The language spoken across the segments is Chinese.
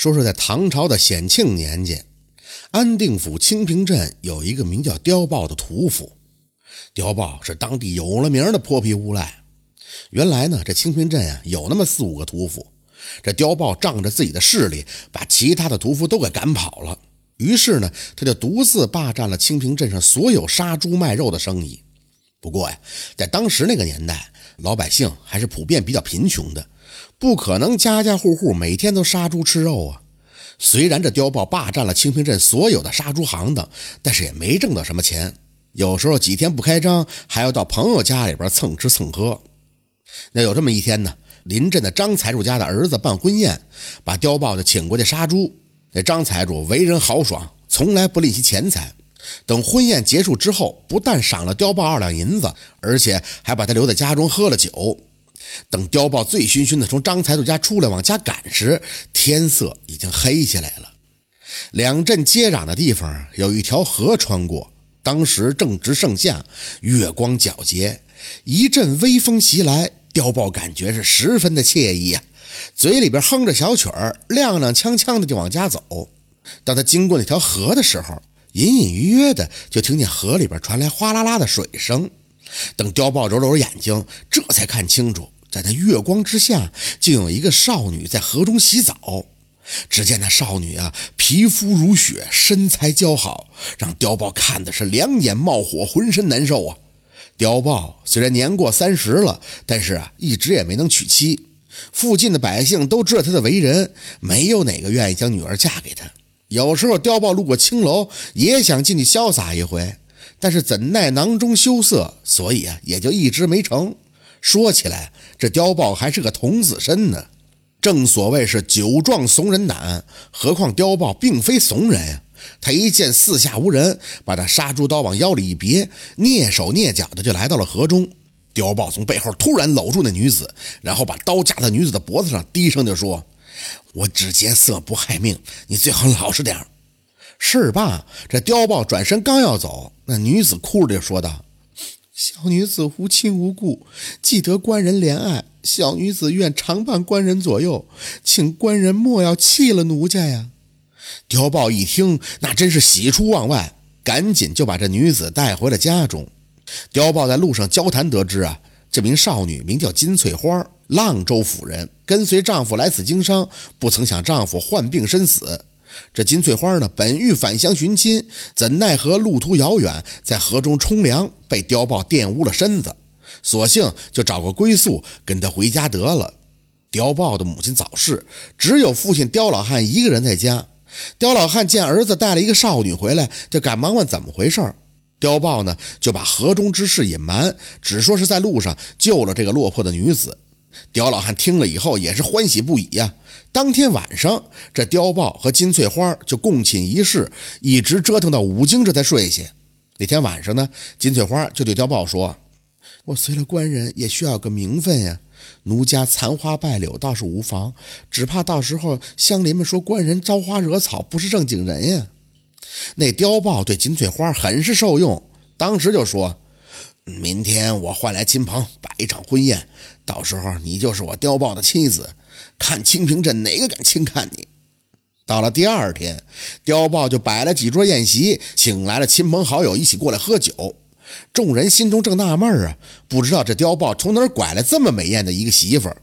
说是在唐朝的显庆年间，安定府清平镇有一个名叫刁豹的屠夫。刁豹是当地有了名的泼皮无赖。原来呢，这清平镇啊有那么四五个屠夫，这刁豹仗着自己的势力，把其他的屠夫都给赶跑了。于是呢，他就独自霸占了清平镇上所有杀猪卖肉的生意。不过呀，在当时那个年代，老百姓还是普遍比较贫穷的，不可能家家户户每天都杀猪吃肉啊。虽然这刁豹霸占了清平镇所有的杀猪行当，但是也没挣到什么钱。有时候几天不开张，还要到朋友家里边蹭吃蹭喝。那有这么一天呢，临镇的张财主家的儿子办婚宴，把刁豹就请过去杀猪。那张财主为人豪爽，从来不吝惜钱财。等婚宴结束之后，不但赏了刁豹二两银子，而且还把他留在家中喝了酒。等刁豹醉醺醺的从张财主家出来往家赶时，天色已经黑下来了。两镇接壤的地方有一条河穿过，当时正值盛夏，月光皎洁，一阵微风袭来，刁豹感觉是十分的惬意啊。嘴里边哼着小曲儿，踉踉跄跄的就往家走。当他经过那条河的时候，隐隐约约的就听见河里边传来哗啦啦的水声。等刁豹揉揉眼睛，这才看清楚，在那月光之下，竟有一个少女在河中洗澡。只见那少女啊，皮肤如雪，身材姣好，让刁豹看的是两眼冒火，浑身难受啊。刁豹虽然年过三十了，但是啊，一直也没能娶妻。附近的百姓都知道他的为人，没有哪个愿意将女儿嫁给他。有时候刁豹路过青楼，也想进去潇洒一回，但是怎奈囊中羞涩，所以啊，也就一直没成。说起来，这刁豹还是个童子身呢。正所谓是酒壮怂人胆，何况刁豹并非怂人呀。他一见四下无人，把那杀猪刀往腰里一别，蹑手蹑脚的就来到了河中。刁豹从背后突然搂住那女子，然后把刀架在女子的脖子上，低声就说：“我只劫色不害命，你最好老实点事儿罢，这刁豹转身刚要走，那女子哭着就说道：“小女子无亲无故，既得官人怜爱，小女子愿常伴官人左右，请官人莫要弃了奴家呀。”刁豹一听，那真是喜出望外，赶紧就把这女子带回了家中。刁豹在路上交谈得知啊，这名少女名叫金翠花，阆州府人，跟随丈夫来此经商，不曾想丈夫患病身死。这金翠花呢，本欲返乡寻亲，怎奈何路途遥远，在河中冲凉，被刁豹玷污了身子，索性就找个归宿，跟他回家得了。刁豹的母亲早逝，只有父亲刁老汉一个人在家。刁老汉见儿子带了一个少女回来，就赶忙问怎么回事。刁豹呢，就把河中之事隐瞒，只说是在路上救了这个落魄的女子。刁老汉听了以后也是欢喜不已呀。当天晚上，这刁豹和金翠花就共寝一室，一直折腾到五更这才睡下。那天晚上呢，金翠花就对刁豹说：“我随了官人也需要个名分呀，奴家残花败柳倒是无妨，只怕到时候乡邻们说官人招花惹草，不是正经人呀。”那刁豹对金翠花很是受用，当时就说：“明天我换来亲朋摆一场婚宴，到时候你就是我刁豹的妻子，看清平镇哪个敢轻看你。”到了第二天，刁豹就摆了几桌宴席，请来了亲朋好友一起过来喝酒。众人心中正纳闷啊，不知道这刁豹从哪儿拐来这么美艳的一个媳妇儿。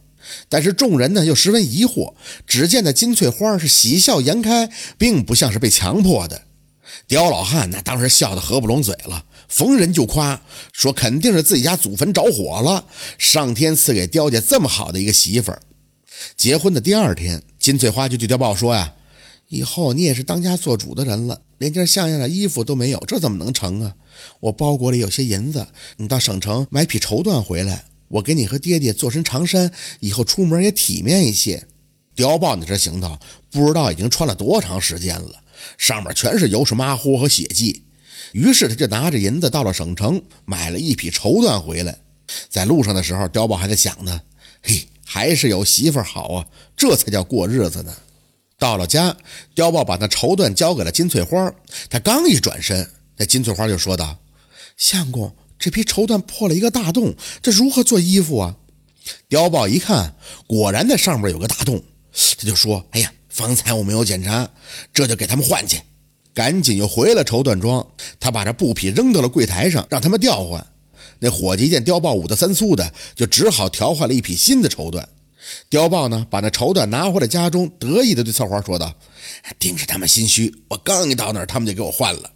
但是众人呢又十分疑惑，只见那金翠花是喜笑颜开，并不像是被强迫的。刁老汉那当时笑得合不拢嘴了，逢人就夸，说肯定是自己家祖坟着火了，上天赐给刁家这么好的一个媳妇儿。结婚的第二天，金翠花就对刁豹说呀：“以后你也是当家做主的人了，连件像样的衣服都没有，这怎么能成啊？我包裹里有些银子，你到省城买匹绸缎回来，我给你和爹爹做身长衫，以后出门也体面一些。”刁豹你这行头，不知道已经穿了多长时间了。上面全是油水马虎和血迹，于是他就拿着银子到了省城，买了一匹绸缎回来。在路上的时候，刁豹还在想呢：“嘿，还是有媳妇好啊，这才叫过日子呢。”到了家，刁豹把那绸缎交给了金翠花。他刚一转身，那金翠花就说道：“相公，这批绸缎破了一个大洞，这如何做衣服啊？”刁豹一看，果然在上面有个大洞，他就说：“哎呀。”方才我没有检查，这就给他们换去。赶紧又回了绸缎庄，他把这布匹扔到了柜台上，让他们调换。那伙计见碉豹五的三粗的，就只好调换了一匹新的绸缎。碉豹呢，把那绸缎拿回了家中，得意地对翠花说道：“定是他们心虚，我刚一到那儿，他们就给我换了。”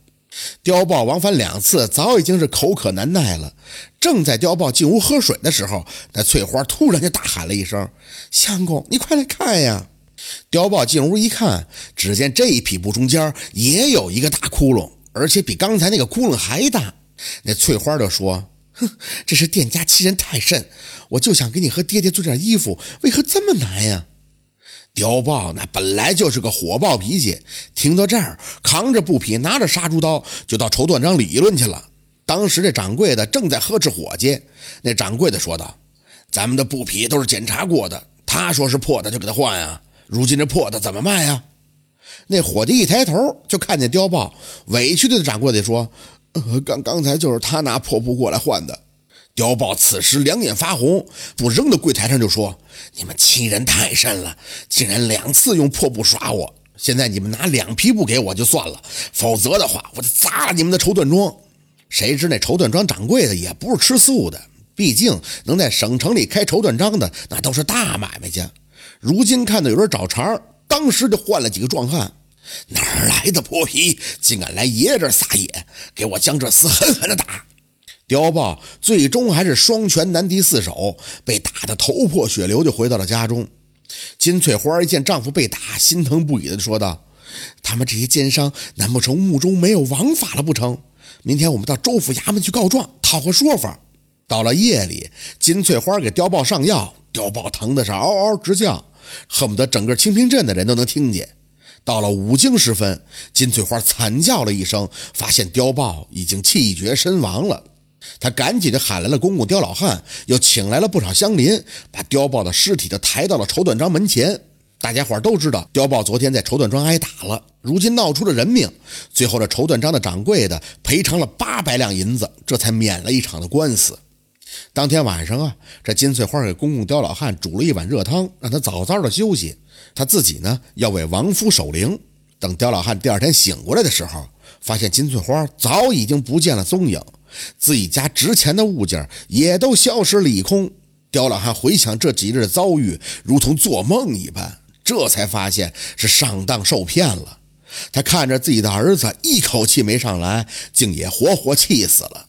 碉豹往返两次，早已经是口渴难耐了。正在碉豹进屋喝水的时候，那翠花突然就大喊了一声：“相公，你快来看呀！”碉豹进屋一看，只见这一匹布中间也有一个大窟窿，而且比刚才那个窟窿还大。那翠花就说：“哼，这是店家欺人太甚！我就想给你和爹爹做点衣服，为何这么难呀？”碉豹那本来就是个火爆脾气，听到这儿，扛着布匹，拿着杀猪刀，就到绸缎庄理论去了。当时这掌柜的正在呵斥伙计，那掌柜的说道：“咱们的布匹都是检查过的，他说是破的就给他换啊。如今这破的怎么卖呀？”那伙计一抬头就看见碉豹，委屈的对掌柜的说：“呃，刚刚才就是他拿破布过来换的。”碉豹此时两眼发红，不扔到柜台上就说：“你们欺人太甚了，竟然两次用破布耍我！现在你们拿两匹布给我就算了，否则的话，我就砸了你们的绸缎庄。”谁知那绸缎庄掌柜的也不是吃素的，毕竟能在省城里开绸缎庄的那都是大买卖家。如今看到有人找茬，当时就换了几个壮汉。哪来的泼皮，竟敢来爷爷这撒野？给我将这厮狠狠的打！碉豹最终还是双拳难敌四手，被打得头破血流，就回到了家中。金翠花一见丈夫被打，心疼不已的说道：“他们这些奸商，难不成墓中没有王法了不成？明天我们到州府衙门去告状，讨个说法。”到了夜里，金翠花给碉豹上药，碉豹疼的是嗷嗷直叫，恨不得整个清平镇的人都能听见。到了午经时分，金翠花惨叫了一声，发现碉豹已经气绝身亡了。他赶紧就喊来了公公刁老汉，又请来了不少乡邻，把碉豹的尸体就抬到了绸缎庄门前。大家伙都知道，碉豹昨天在绸缎庄挨打了，如今闹出了人命。最后，这绸缎庄的掌柜的赔偿了八百两银子，这才免了一场的官司。当天晚上啊，这金翠花给公公刁老汉煮了一碗热汤，让他早早的休息。他自己呢，要为亡夫守灵。等刁老汉第二天醒过来的时候，发现金翠花早已经不见了踪影。自己家值钱的物件也都消失了一空。刁老汉回想这几日的遭遇，如同做梦一般，这才发现是上当受骗了。他看着自己的儿子一口气没上来，竟也活活气死了。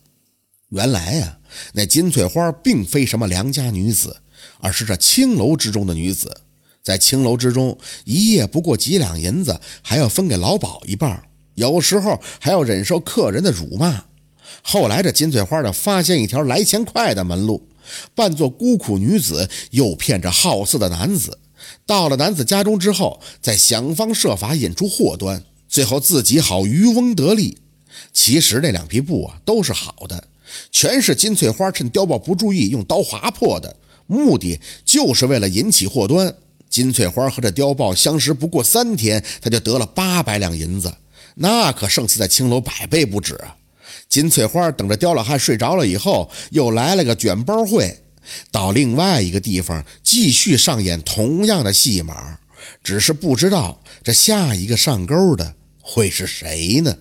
原来呀，那金翠花并非什么良家女子，而是这青楼之中的女子。在青楼之中，一夜不过几两银子，还要分给老鸨一半，有时候还要忍受客人的辱骂。后来，这金翠花呢，发现一条来钱快的门路，扮作孤苦女子，诱骗着好色的男子。到了男子家中之后，再想方设法引出祸端，最后自己好渔翁得利。其实那两匹布啊，都是好的，全是金翠花趁碉豹不注意用刀划破的，目的就是为了引起祸端。金翠花和这碉豹相识不过三天，他就得了八百两银子，那可胜似在青楼百倍不止啊！金翠花等着刁老汉睡着了以后，又来了个卷包会，到另外一个地方继续上演同样的戏码，只是不知道这下一个上钩的会是谁呢？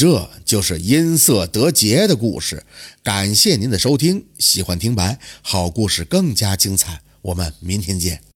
这就是音色得节的故事。感谢您的收听，喜欢听白好故事更加精彩，我们明天见。